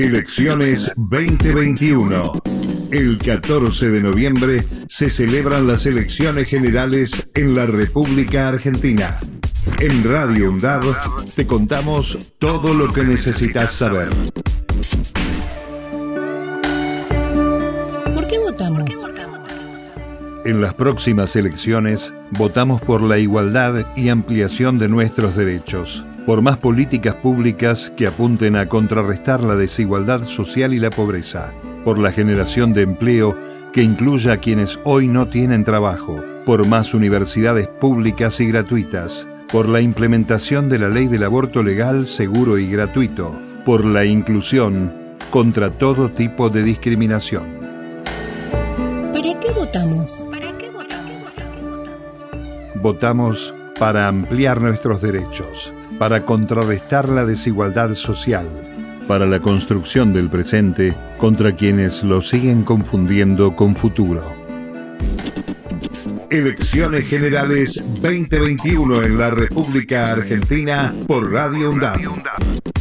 Elecciones 2021. El 14 de noviembre se celebran las elecciones generales en la República Argentina. En Radio UNDAB te contamos todo lo que necesitas saber. ¿Por qué votamos? En las próximas elecciones votamos por la igualdad y ampliación de nuestros derechos, por más políticas públicas que apunten a contrarrestar la desigualdad social y la pobreza, por la generación de empleo que incluya a quienes hoy no tienen trabajo, por más universidades públicas y gratuitas, por la implementación de la ley del aborto legal, seguro y gratuito, por la inclusión contra todo tipo de discriminación. ¿Para qué votamos? Votamos para ampliar nuestros derechos, para contrarrestar la desigualdad social, para la construcción del presente contra quienes lo siguen confundiendo con futuro. Elecciones Generales 2021 en la República Argentina por Radio UNDAP.